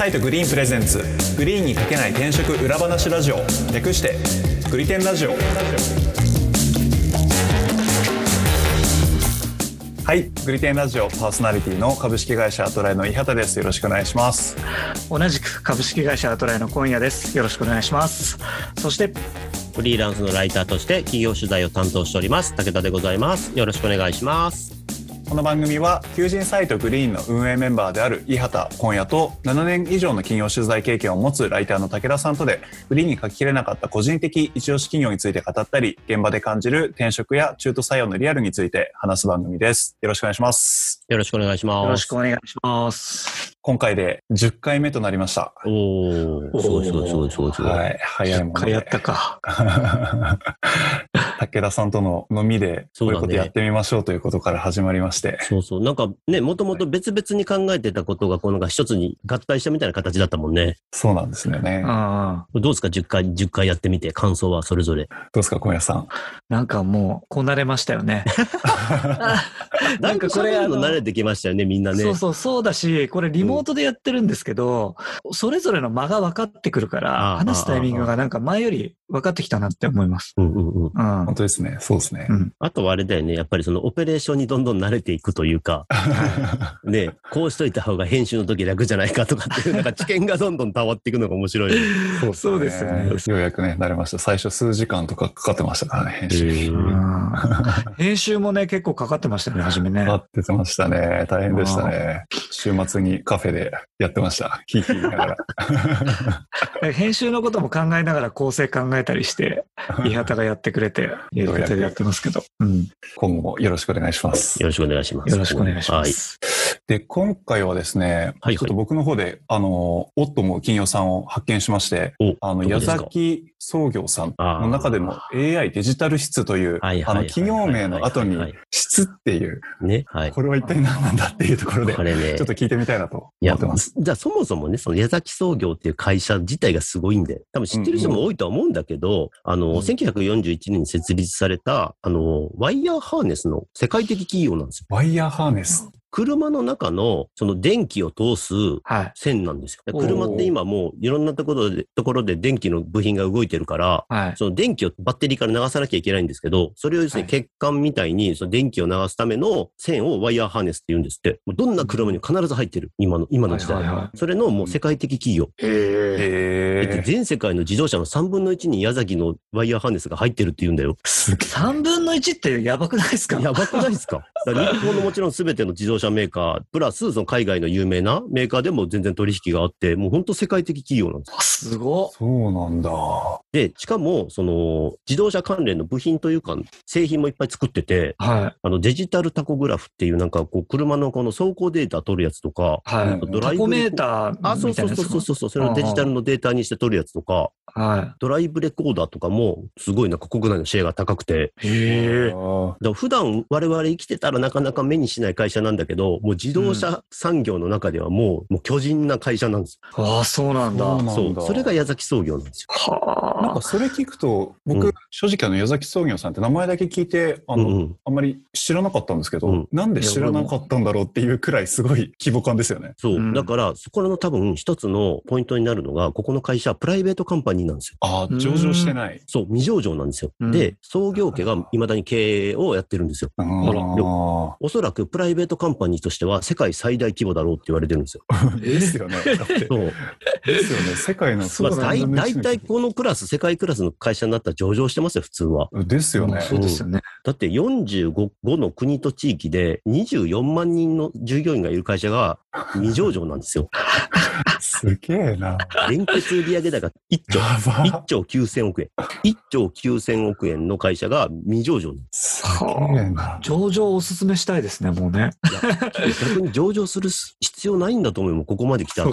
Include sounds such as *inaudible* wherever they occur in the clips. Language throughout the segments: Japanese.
サイトグリーンプレゼンツ。グリーンにかけない転職裏話ラジオ。略してグリテンラジオ。はい。グリテンラジオパーソナリティの株式会社アトライの伊畑です。よろしくお願いします。同じく株式会社アトライの今夜です。よろしくお願いします。そしてフリーランスのライターとして企業取材を担当しております。武田でございます。よろしくお願いしますこの番組は求人サイトグリーンの運営メンバーである伊畑今夜と7年以上の企業取材経験を持つライターの武田さんとでグリーンに書ききれなかった個人的一押し企業について語ったり現場で感じる転職や中途採用のリアルについて話す番組です。よろしくお願いします。よろしくお願いします。よろしくお願いします。今回で10回目となりました。おおすごいすごいすごいすごい。すごい、はい早いもので。回やったか *laughs* 武田さんとの飲みでこういうことやってみましょうということから始まりまして、そうそう。なんかねもともと別々に考えてたことがこうなんか一つに合体したみたいな形だったもんね。そうなんですよね。う。んどうですか？10回10回やってみて感想はそれぞれ。どうですか、小屋さん？なんかもうこなれましたよね。*laughs* なんかこれあの慣れてきましたよねみんなね。そうそうそうだしこれリモートでやってるんですけど、それぞれの間が分かってくるかあらあ話すタイミングがなんか前より分かってきたなって思いますうんうんうんうん本当ですね。そうですねう。んあとはあれだよね。やっぱりそのオペレーションにどんどん慣れていくというか、*laughs* ね、こうしといた方が編集の時楽じゃないかとかっていう、なんか知見がどんどん溜まっていくのが面白い。そうそうですよねようやくね、慣れました。最初数時間とかかかってましたからね、編集。うん編集もね結構かかってましたね初めねかかってましたね。大変でしたね。週末にカフェでやってました。ヒーヒー言いながら。*laughs* 編集のことも考えながら構成考えたりして、伊畑がやってくれて、やり方でやってますけど。うん。今後もよろしくお願いします。よろしくお願いします。よろしくお願いします。で、今回はですね、はいちょっと僕の方で、あの、おっとも企業さんを発見しまして、はい。あの、矢崎創業さんの中でも AI デジタル室という、はいはいはいあの、企業名の後にはいはいはい室っていう、ね。はい。これは一体何なんだっていうところで、ねちょっと聞いてみたいなと思ってます。じゃあそもそもね、その矢崎創業っていう会社自体がすごいんで、多分知ってる人も多いとは思うんだけど、あの、うん1941年に設立された、あの、ワイヤーハーネスの世界的企業なんですよ。ワイヤーハーネス。車の中のその電気を通すはい。線なんですよ。車って今もういろんなところで、ところで電気の部品が動いてるから、はい。その電気をバッテリーから流さなきゃいけないんですけど、それを要するにはい血管みたいにその電気を流すための線をワイヤーハーネスって言うんですって。もうどんな車にも必ず入ってる。今の、今の時代。はいはいはそれのもう世界的企業。へえだって全世界の自動車の3分の1に矢崎のワイヤーハーネスが入ってるって言うんだよ。すげえ。3分の1ってやばくないですか？やばくないですか？だから日本のもちろん全ての自動車メーカー、プラスその海外の有名なメーカーでも全然取引があって、もう本当世界的企業なんですよ。あすごっそうなんだ。で、しかも、その、自動車関連の部品というか、製品もいっぱい作ってて、はい。あの、デジタルタコグラフっていうなんか、こう、車のこの走行データ取るやつとか、はい。うんタコメータあ、そうそうそうそうそう、それをデジタルのデータにして取るやつとか、はドライブレコーダーとかも、すごいなんか国内のシェアが高くて、い。へえ。普段我々生きてたらなかなか目にしない会社なんだけど、もう自動車産業の中ではもう、もう巨人な会社なんですああ、そうなんだ。そうそれが矢崎創業なんですよ。はなんかそれ聞くと、僕、うん正直あの矢崎創業さんって名前だけ聞いて、あの、うんうんあんまり知らなかったんですけど、うんなんで知らなかったんだろうっていうくらいすごい規模感ですよね。そう。うんだから、そこの多分一つのポイントになるのが、ここの会社はプライベートカンパニーなんですよ。ああ、上場してない。そう、未上場なんですよ。うんで、創業家が未だに経営をやってるんですよ。おそらくプライベートカンパニーとしては世界最大規模だろうって言われてるんですよ。*laughs* ですよね。そう。ですよね。世界のそうまあ、大大体このクラス、世界クラスの会社になったら上場してますよ、普通は。ですよね。そうですよね。だって45の国と地域で24万人の従業員がいる会社が未上場なんですよ。すげえな。連結売上高1兆。や1ば。兆9000億円。1兆9000億円の会社が未上場すすげえな。上場おすすめしたいですね、もうね。*laughs* 逆に上場する必要ないんだと思うよ、ここまで来たら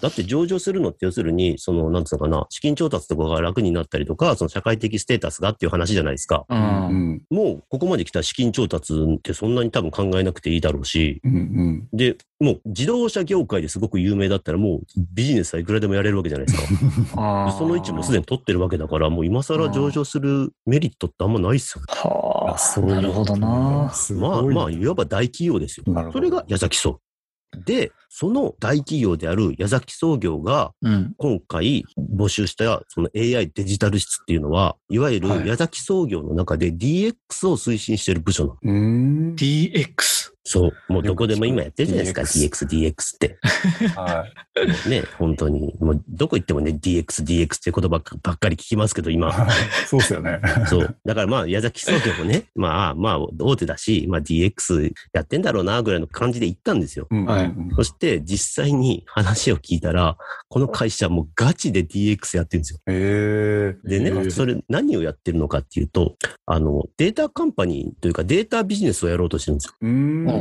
だって上場するのって要するに、その、なんつうのかな、資金調達とかが楽になったりとか、その社会的ステータスがっていう話じゃないですか。う。ん。もう、ここまで来た資金調達ってそんなに多分考えなくていいだろうし、うんうん。で、もう自動車業界ですごく有名だったらもうビジネスはいくらでもやれるわけじゃないですか。*laughs* その位置もすでに取ってるわけだから、もう今更上場するメリットってあんまないっすよ。はあ、そういうなるほどな。まあまあ、いわば大企業ですよ。それが矢崎荘。で、その大企業である矢崎創業がうん。今回募集したその AI デジタル室っていうのは、いわゆはいる矢崎創業の中で DX を推進している部署なの。うーん。DX。そう。もうどこでも今やってるじゃないですか。DX DX、って。はい。ね、本当に。もうどこ行ってもね、DX、DX って言葉ばっかり聞きますけど、今。そうですよね。そう。だからまあ、矢崎創業もね、*laughs* まあ、まあ、大手だし、まあ DX やってんだろうな、ぐらいの感じで行ったんですよ。うんはいうんそして、実際に話を聞いたら、この会社もうガチで DX やってるんですよ。へえ。でね、それ何をやってるのかっていうと、あの、データカンパニーというかデータビジネスをやろうとしてるんですよ。うー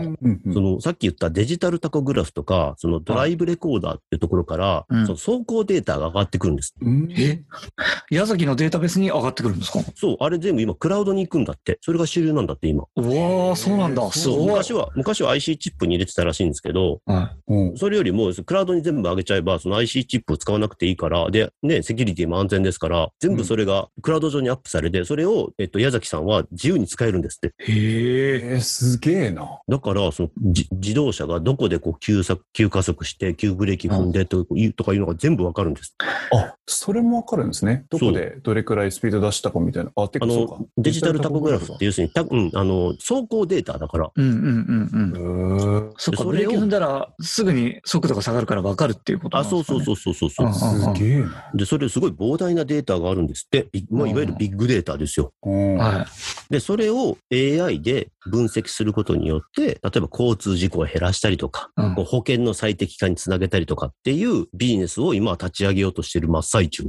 ん。うんうんその、さっき言ったデジタルタコグラフとか、そのドライブレコーダーっていうところから、うんその走行データが上がってくるんです。うんえ？矢崎のデータベースに上がってくるんですか？そう、あれ全部今クラウドに行くんだって。それが主流なんだって今。うわー、そうなんだ。すそう。昔は、昔は IC チップに入れてたらしいんですけど、はうんそれよりも、クラウドに全部上げちゃえば、その IC チップを使わなくていいから、で、ね、セキュリティも安全ですから、全部それがクラウド上にアップされて、それを、えっと、矢崎さんは自由に使えるんですって。い。へえ。えー、すげえな。だから、その、自動車がどこでこう急、急加速して、急ブレーキ踏んでというとかいうのが全部わかるんです。あ、それもわかるんですね。どこでどれくらいスピード出したかみたいな。あ、てあかそうかの。、デジタルタコグラフって要するに、たうん、あの、走行データだから、うんうんうんうん。そっか、それをブレーキ踏んだらすぐに速度が下がるから分かるっていうことなあ、んですか、ね、そうそうそうそうそうそう。うんすげえな。で、それすごい膨大なデータがあるんですって。いまあ、いわゆるビッグデータですよ。うんはで、それを AI で分析することによって、例えば交通事故を減らしたりとか、い。うん保険の最適化につなげたりとかっていうビジネスを今は立ち上げようとしている真っ最中。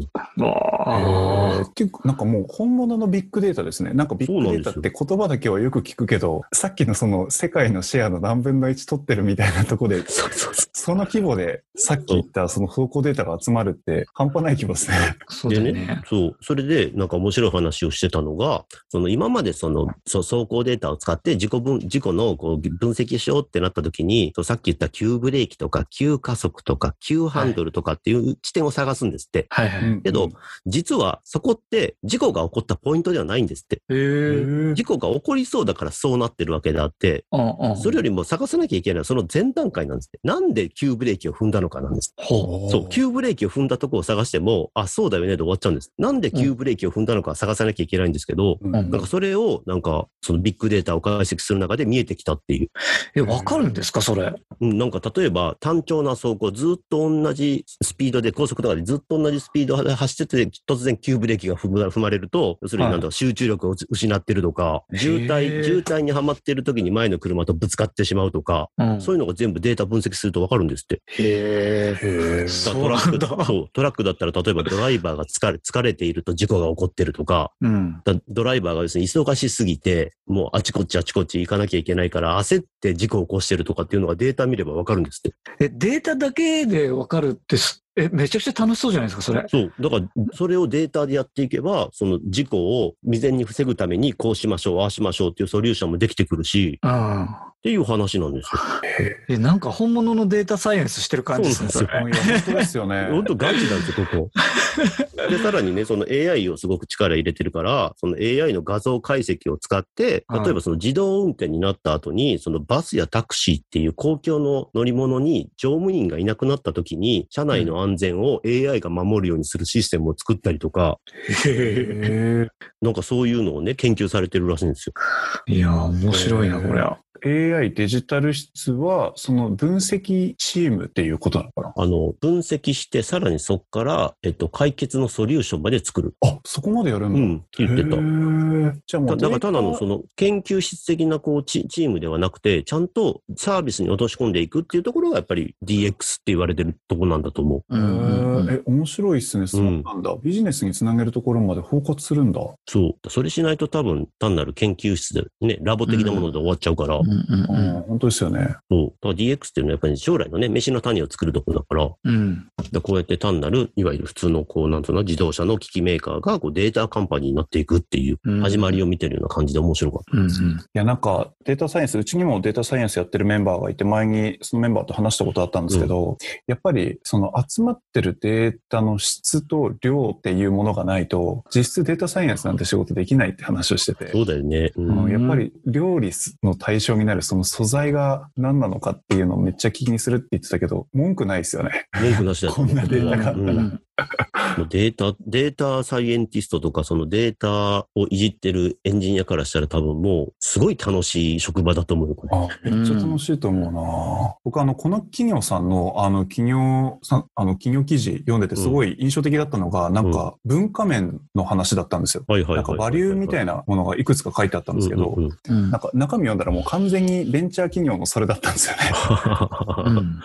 うわーえーっていうかなんかもう本物のビッグデータですね。なんかビッグデータって言葉だけはよく聞くけど、さっきのその世界のシェアの何分の1取ってるみたいなとこで、*laughs* そうそうそその規模でさっき言ったその走行データが集まるって半端ない規模ですね。そうだよね。そう。それで、なんか面白い話をしてたのが、その今までその、そう走行データを使って自己分、自己のこう分析しようってなった時に、そうさっき言った急ブレーキとか急加速とか急ハンドルとかっていう地点を探すんですって。はいはい。けど、実はそこって事故が起こったポイントではないんですって。事故が起こりそうだからそうなってるわけであって。それよりも探さなきゃいけないのはその前段階なんですって。なんで急ブレーキを踏んだのかなんです。ほそう、急ブレーキを踏んだとこを探しても、あ、そうだよねで終わっちゃうんです。なんで急ブレーキを踏んだのか探さなきゃいけないんですけど、うんうんなんかそれを、なんか、そのビッグデータを解析する中で見えてきたっていう。う。え、わかるんですかそれ？うん、なんか例えば単調な走行、ずっと同じスピードで、高速とかでずっと同じスピードで走ってて、突然急ブレーキが踏ま踏まれると、要するになんだろう、集中力を失ってるとか、渋滞、渋滞にはまってる時に前の車とぶつかってしまうとか、うんそういうのが全部データ分析するとわかるんですって。へえ。へーそうトラックなんだそう、トラックだったら例えばドライバーが疲れ、疲れていると事故が起こってるとか、うん。だドライバーが要するに忙しすぎて、もうあちこちあちこち行かなきゃいけないから焦って事故を起こしてるとかっていうのがデータ見ればわかるんですって。え、データだけでわかるってす、え、めちゃくちゃ楽しそうじゃないですか、それ。そう。だから、それをデータでやっていけば、その事故を未然に防ぐためにこうしましょう、ああしましょうっていうソリューションもできてくるし、うん。っていう話なんですよ。え、なんか本物のデータサイエンスしてる感じですね、それ。本当ですよね。*laughs* 本当ガチなんですよ、ここ。*laughs* で、さらにね、その AI をすごく力入れてるから、その AI の画像解析を使って、はい例えばその自動運転になった後に、そのバスやタクシーっていう公共の乗り物に乗務員がいなくなった時に、車内の安全を AI が守るようにするシステムを作ったりとか、なんかそういうのをね、研究されてるらしいんですよ。いや、面白いな、これは。AI デジタル室は、その分析チームっていうことなのかな？あの、分析して、さらにそこから、えっと、解決のソリューションまで作る。あ、そこまでやるんだ。うん、って言ってたじゃあもうだだからただのその、の研究室的なこうチチームではなくて、ちゃんとサービスに落とし込んでいくっていうところがやっぱり DX って言われてるところなんだと思う。へえ、面白いっすね。そうなんだ。ビジネスにつなげるところまで包括するんだ。そう。それしないと多分単なる研究室でね、ラボ的なもので終わっちゃうから、うんうんうん、本当ですよね。そう。だから DX っていうのはやっぱり将来のね、飯の種を作るところだから、うん。でこうやって単なる、いわゆる普通のこう、なんつうの、自動車の機器メーカーがこうデータカンパニーになっていくっていううん始まりを見てるような感じで面白かった。うんうん。いや、なんか、データサイエンス、うちにもデータサイエンスやってるメンバーがいて、前にそのメンバーと話したことあったんですけど、やっぱり、その集まってるデータの質と量っていうものがないと、実質データサイエンスなんて仕事できないって話をしてて。そうだよね。ううんん。やっぱり料理の対象になるその素材が何なのかっていうのをめっちゃ気にするって言ってたけど、文句ないですよね。文句なしだとこんなデータがあったら。データ、データサイエンティストとか、そのデータをいじってるエンジニアからしたら多分もう、すごい楽しい職場だと思うよ、これ。あ、めっちゃ楽しいと思うな、僕あの、この企業さんの、あの、企業さん、あの、企業記事読んでてすごい印象的だったのが、なんか、文化面の話だったんですよ。はいはいはい。なんか、バリューみたいななものがいくつか書いてあったんですけど、うんうんうんうんなんか、中身読んだらもう完全にベンチャー企業のそれだったんですよね。うん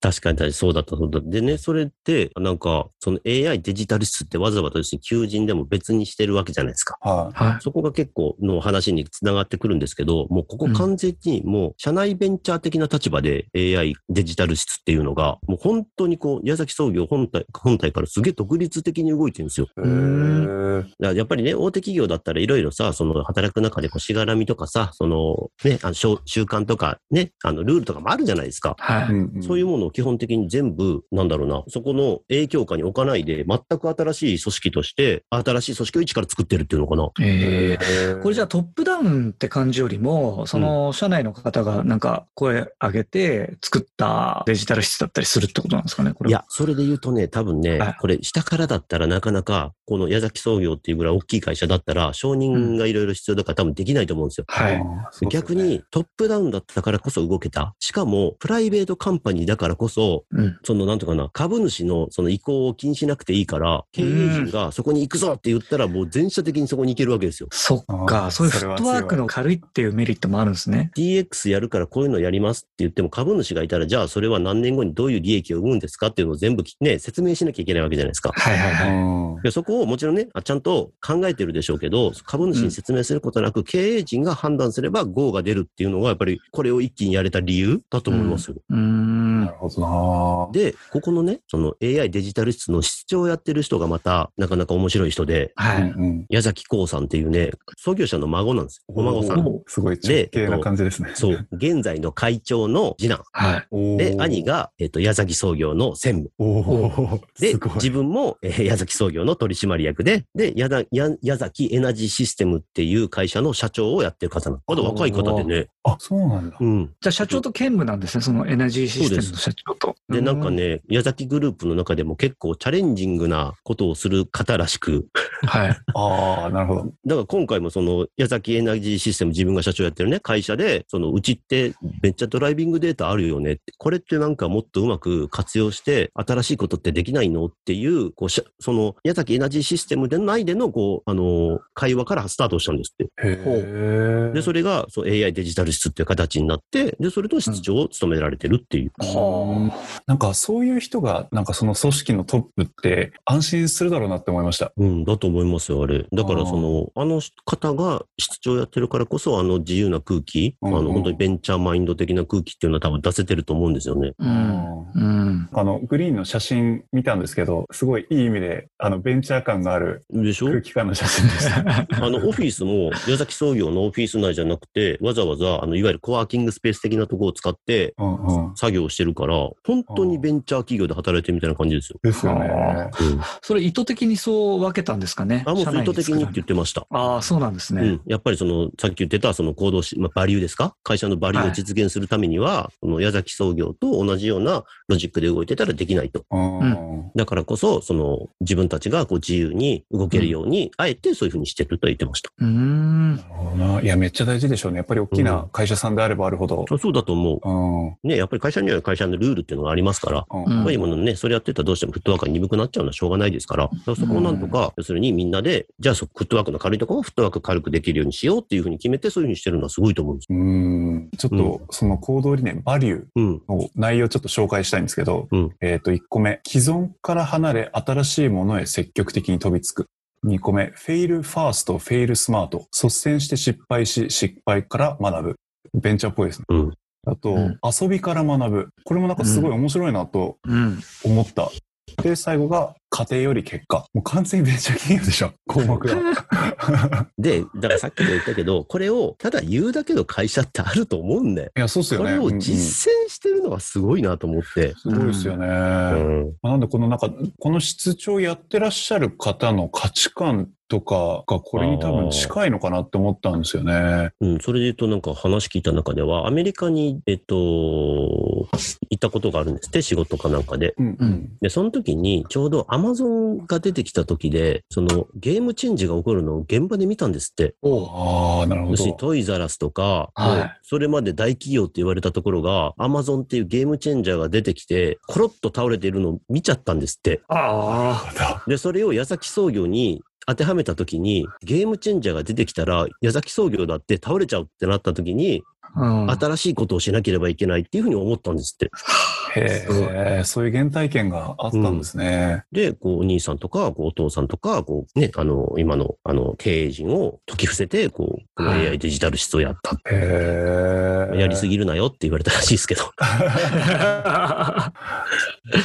確かに確かにそうだったそうだった。でね、それって、なんか、その AI デジタル室ってわざわざですね、求人でも別にしてるわけじゃないですか。ははそこが結構の話につながってくるんですけど、もうここ完全にもう社内ベンチャー的な立場で AI デジタル室っていうのが、もう本当にこう、矢崎創業本体、本体からすげえ独立的に動いてるんですよ。だからやっぱりね、大手企業だったらいろいろさ、その働く中でこうしがらみとかさ、そのね、あの習習慣とかね、あのルールとかもあるじゃないですか。はい。そういうものを基本的に全部、なんだろうな、そこの影響下に置かないで、全く新しい組織として、新しい組織を一から作ってるっていうのかな。えこれじゃあトップダウンって感じよりも、その社内の方がなんか声上げて作ったデジタル室だったりするってことなんですかね、これは。いや、それで言うとね、多分ね、はいこれ下からだったらなかなか、この矢崎創業っていうぐらい大きい会社だったら、承認がいろいろ必要だから多分できないと思うんですよ。はい。逆にトップダウンだったからこそ動けた。しかも、プライベートカンパニーだからこそ、うん。その、なんとかな、株主のその意向を気にしなくていいから、経営陣がそこに行くぞって言ったら、もう全社的にそこに行けるわけですよ。そっか、そういうフットワークの軽いっていうメリットもあるんですね。DX やるからこういうのやりますって言っても株主がいたら、じゃあそれは何年後にどういう利益を生むんですかっていうのを全部きね、説明しなきゃいけないわけじゃないですか。はいはいはい。うんでそこをもちろんね、あちゃんと考えてるでしょうけど、株主に説明することなく、経営陣が判断すれば GO が出るっていうのが、やっぱりこれを一気にやれた理由だと思いますよ。うーんな。るほどなで、ここのね、その AI デジタル室の室長をやってる人がまた、なかなか面白い人で、はい。矢崎光さんっていうね、創業者の孫なんですよ。お孫さん。おすごい直系な感じですね。そう。現在の会長の次男。はい。で、兄。が、えっ、と、矢崎創業の専務。おお。で。自分も、えー矢崎創業の取締役で、で、矢田矢矢崎エナジーシステムっていう会社の社長をやってる方なの。まだ若い方でね。あ、そうなんだ。うん。じゃあ社長と兼務なんですね、そのエナジーシステムの社長と。で、なんかね、矢崎グループの中でも結構チャレンジングなことをする方らしく、うん。はい。ああ、なるほど。だから今回もその矢崎エナジーシステム自分が社長やってるね、会社で、そのうちってめっちゃドライビングデータあるよねって、これってなんかもっとうまく活用して新しいことってできないのっていう、こうその矢崎エナジーシステムで内でのこう、あのー会話からスタートしたんですって。へえ。で、それがそう AI デジタル室っていう形になって、で、それと室長を務められてるっていう。はなんかそういう人が、なんかその組織のトップって安心するだろうなって思いました。うん、だと思いますよ、あれ。だから、その、あの方が室長やってるからこそ、あの自由な空気、うんうんあの、本当にベンチャーマインド的な空気っていうのは多分出せてると思うんですよね。うん。うん。あの、グリーンの写真見たんですけど、すごいいい意味で、あの、ベンチャー感があるでしょ？空気感の写真でした。あの、オフィスも、矢崎創業のオフィス内じゃなくて、わざわざ、あの、いわゆるコワーキングスペース的なところを使って。作業をしてるから、本当にベンチャー企業で働いてるみたいな感じですよ。ですよね。あうん。それ意図的にそう分けたんですかね。あ、もう社内意図的にって言ってました。ああ、そうなんですね。うん。やっぱりその、さっき言ってた、その行動し、まあ、バリューですか？会社のバリューを実現するためには、その矢崎創業と同じようなロジックで動いてたらできないと。うん。だからこそ、その、自分たちがこう自由に動けるように、あえてそういうふうにしてると言ってました。うーん。いや、めっちゃ大事でしょうね。やっぱり大きな会社さんであればあるほど。あそうだと思うん。う。ね、やっぱり会社には会社のルールっていうのがありますから、うんうんまあ今のね、それやってたらどうしてもフットワークが鈍くなっちゃうのはしょうがないですから、だからそこをなんとか、要するにみんなで、じゃあそフットワークの軽いところはフットワーク軽くできるようにしようっていうふうに決めて、そういうふうにしてるのはすごいと思うんですよ。うん。ちょっと、その行動理念、バリューうん。の内容をちょっと紹介したいんですけど、うんえっ、と、1個目、既存から離れ新しいものへ積極的に飛びつく。2個目、 Fail Fast、Fail Smart。率先して失敗し、失敗から学ぶ。ベンチャーっぽいですね。うん。あと、うん遊びから学ぶ。これもなんかすごい面白いなとうん。思った。で、最後が過程より結果。もう完全にベンチャー企業でしょ、*laughs* 項目が。*laughs* で、だからさっきも言ったけど、これをただ言うだけの会社ってあると思うんだよ。いや、そうっすよね。これをうんうん実践してるのはすごいなと思って。すごいですよね。うん。なんでこのなんか、この室長やってらっしゃる方の価値観とかがこれに多分近いのかなって思ったんですよね。うん、それで言うとなんか話聞いた中では、アメリカに、えっと、行ったことがあるんですって、仕事かなんかで。うんうん。で、その時に、ちょうどアマゾンが出てきた時で、そのゲームチェンジが起こるのを現場で見たんですって。ああ、なるほど。トイザラスとか、はいそれまで大企業って言われたところが、アマゾンっていうゲームチェンジャーが出てきて、コロッと倒れているのを見ちゃったんですって。あで、それを矢崎創業に当てはめた時に、ゲームチェンジャーが出てきたら、矢崎創業だって倒れちゃうってなった時に、あ。うん。新しいことをしなければいけないっていうふうに思ったんですって。*laughs* へえ、そういう原体験があったんですね。で、こう、お兄さんとか、こう、お父さんとか、こう、ね、あの、今の、あの、経営陣を解き伏せて、こう、このはい AI デジタル室をやった。へえ。やりすぎるなよって言われたらしいですけど。*laughs*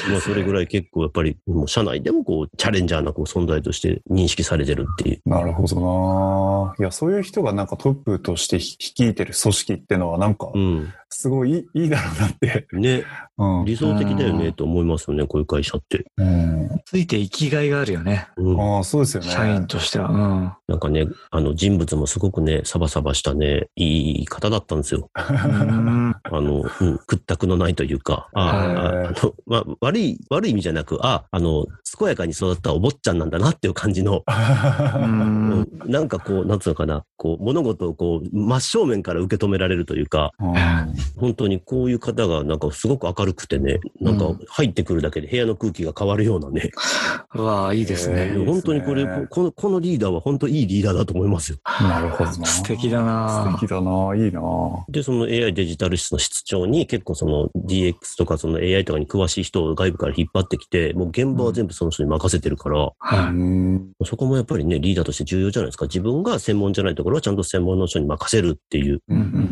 まあ、それぐらい結構やっぱり、もう社内でもこう、チャレンジャーなこう存在として認識されてるっていう。なるほどないや、そういう人がなんかトップとして率いてる組織ってのはなんか、うん。すごいいいだろうなって。ね、うん。理想的だよね、うんと思いますよね、こういう会社って。うん、ついて生きがいがあるよね。うん。ああ、そうですよね。社員としては。うん。なんかね、あの、人物もすごくね、サバサバしたね、いい方だったんですよ。*laughs* うんあの、うん、屈託のないというか、ああまあ、悪い、悪い意味じゃなく、あ、あの、健やかに育ったお坊ちゃんなんだなっていう感じの、うんうんなんかこう、なんつうのかな、こう、物事をこう、真正面から受け止められるというか、うん本当にこういう方がなんかすごく明るくてね、なんか入ってくるだけで部屋の空気が変わるようなね、うわあ、いいですへね。本当にこれ、この、このリーダーは本当いいリーダーだと思いますよ。なるほどな。*laughs* 素敵だな素敵だな。いいな。で、その AI デジタル室の室長に結構その DX とかその AI とかに詳しい人を外部から引っ張ってきて、もう現場は全部その人に任せてるから。そこもやっぱりね、リーダーとして重要じゃないですか。自分が専門じゃないところはちゃんと専門の人に任せるっていう、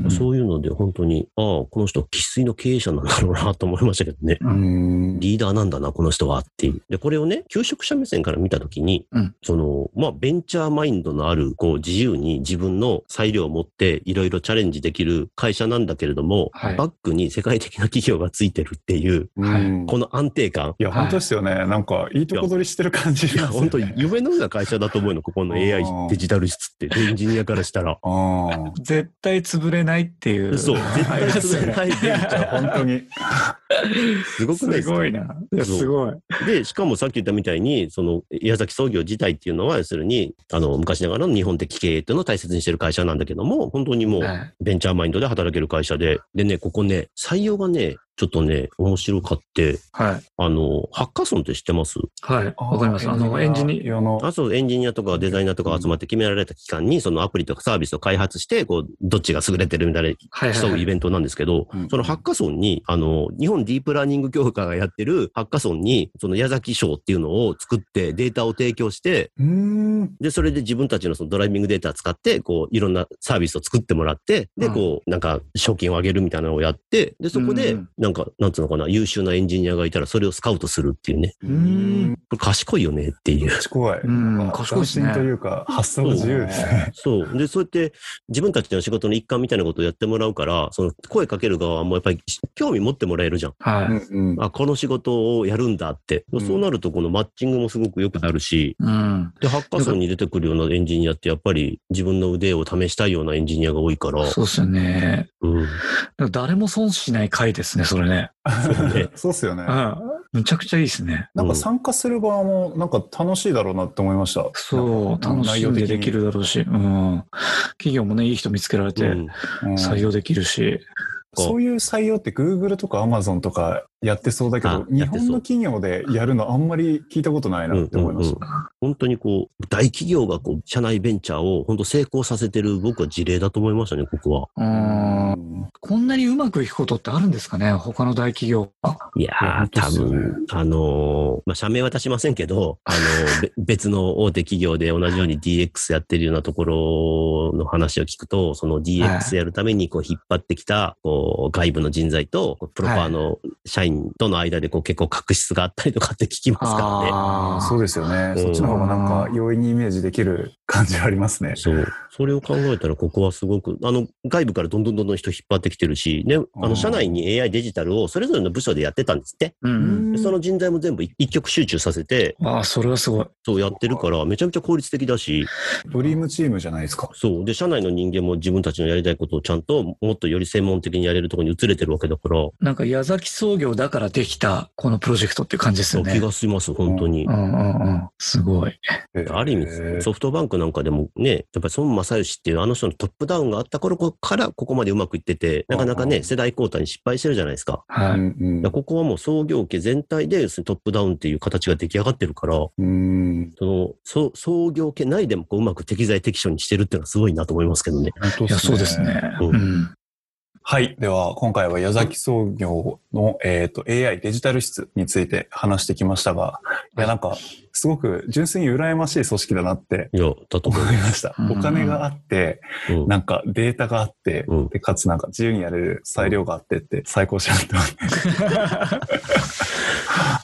そういうので本当に、ああ、この人生粋の経営者なんだろうなと思いましたけどね。うん。リーダーなんだな、この人はっていう。で、これをね、求職者目線から見たときに、うんその、まあ、ベンチャーマインドのある、こう、自由に自分の裁量を持って、いろいろチャレンジできる会社なんだけれども、はいバックに世界的な企業がついてるっていう、うんこの安定感。いや、本当ですよね。なんか、いいとこ取りしてる感じいや。本当に *laughs* 夢のような会社だと思うの、ここの AI デジタル室って、エンジニアからしたら。あ絶対潰れないっていう。そう、絶対潰れないベンチャーあ。本当に。*laughs* すごくないですか？すごいな。すごい。で、しかもさっき言ったみたいに、その、矢崎創業自体っていうのは、要するに、あの、昔ながらの日本的経営っていうのを大切にしてる会社なんだけども、本当にもう、はいベンチャーマインドで働ける会社で、でね、ここね、採用がね、ちょっとね、面白かって、はい。あの、ハッカソンって知ってます？はい。わかります。あの、エンジニアの。あ、そう、エンジニアとかデザイナーとか集まって決められた期間に、そのアプリとかサービスを開発して、こう、どっちが優れてるみたいなはい競うはい。イベントなんですけど、うんそのハッカソンに、あの、日本ディープラーニング協会がやってるハッカソンに、その矢崎賞っていうのを作ってデータを提供して。で、それで自分たちのそのドライビングデータを使って、こう、いろんなサービスを作ってもらって、で、うんこう、なんか、賞金を上げるみたいなのをやって、で、そこでうん、なんか、なんつうのかな、優秀なエンジニアがいたら、それをスカウトするっていうね。うーん。これ賢いよねっていう。賢い。うん賢いというか、発想が自由ですね。そう。で、そうやって、自分たちの仕事の一環みたいなことをやってもらうから、その、声かける側もやっぱり、興味持ってもらえるじゃん。はい。うんうんあ、この仕事をやるんだって。うんそうなると、このマッチングもすごく良くなるし、うん。で、ハッカソンに出てくるようなエンジニアって、やっぱり自分の腕を試したいようなエンジニアが多いから、そうですよね。うん。誰も損しない回ですね、それね。ね *laughs* そうっすよね。うん。むちゃくちゃいいですね。なんか参加する側もなんか楽しいだろうなって思いました。そう、楽しんでできるだろうし、うん。企業もね、いい人見つけられてうんうん採用できるし、そういう採用って Google とか Amazon とかやってそうだけあど、日本の企業でやるのあんまり聞いたことないなって思います。うんうん本当にこう、大企業がこう、社内ベンチャーを本当成功させてる僕は事例だと思いましたね、ここは。うん。うんこんなにうまくいくことってあるんですかね？他の大企業が。いやー、多分、あのーまあ、社名は出しませんけど、あのー *laughs* べ別の大手企業で同じように DX やってるようなところの話を聞くと、その DX やるためにこう引っ張ってきた、こう、外部の人材と、プロパーの社員との間でこう結構確執があったりとかって聞きますからね。あそうですよね。うんそっちの方がなんか容易にイメージできる感じはありますね。そう。それを考えたら、ここはすごく、あの、外部からどんどんどんどん人引っ張ってきてるし、ね、あうんの、社内に AI デジタルをそれぞれの部署でやってたんですって。うん。でその人材も全部一一極集中させて、ああ、それはすごい。そうやってるから、めちゃめちゃ効率的だし、ドリームチームじゃないですか。そう。で、社内の人間も自分たちのやりたいことをちゃんと、もっとより専門的にやれるところに移れてるわけだから、なんか矢崎創業だからできたこのプロジェクトっていう感じですよね。気がします、本当にう。んうんうん。すごい。ある意味、ソフトバンクなんかでもね、やっぱり孫正義っていうあの人のトップダウンがあった頃からここまでうまくいってて、なかなかね、世代交代に失敗してるじゃないですか。はい。ここはもう創業家全体で要するにトップダウンっていう形が出来上がってるから、うん。その、そ創業家内でもこううまく適材適所にしてるっていうのはすごいなと思いますけどね。そうです。ね。ううんん。はい。では、今回は矢崎創業の、えっ、と、AI デジタル室について話してきましたが、いや、なんか、すごく純粋に羨ましい組織だなっていや、だと思。いましたう。んお金があって、うんなんかデータがあって、うんで、かつなんか自由にやれる裁量があってって最高じゃんって思って。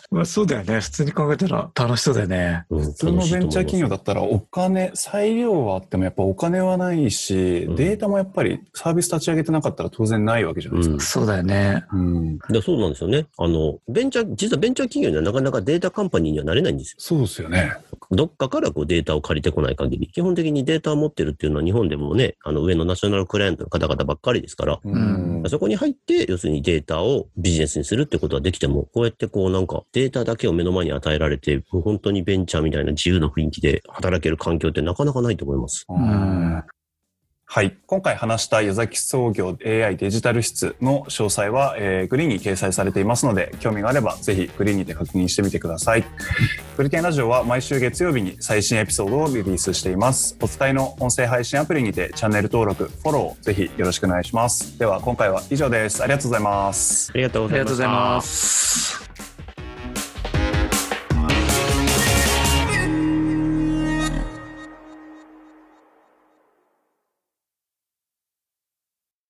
*laughs* まあそうだよね。普通に考えたら楽しそうだよね。うん普通のベンチャー企業だったらお金、裁量はあってもやっぱお金はないし、うんデータもやっぱりサービス立ち上げてなかったら当然ないわけじゃないですか。そうだよね。うん。でそうなんですよね。あの、ベンチャー、実はベンチャー企業にはなかなかデータカンパニーにはなれないんですよ。そうですよね。どっかからこうデータを借りてこない限り、基本的にデータを持ってるっていうのは日本でもね、あの上のナショナルクライアントの方々ばっかりですから、うん。そこに入って、要するにデータをビジネスにするってことはできても、こうやってこうなんかデータだけを目の前に与えられて、もう本当にベンチャーみたいな自由な雰囲気で働ける環境ってなかなかないと思います。うんはい。今回話した矢崎創業 AI デジタル室の詳細は、えーグリーンに掲載されていますので、興味があればぜひグリーンにて確認してみてください。グリテンラジオは毎週月曜日に最新エピソードをリリースしています。お使いの音声配信アプリにてチャンネル登録、フォローぜひよろしくお願いします。では今回は以上です。ありがとうございます。ありがとうございました。ありがとうございます。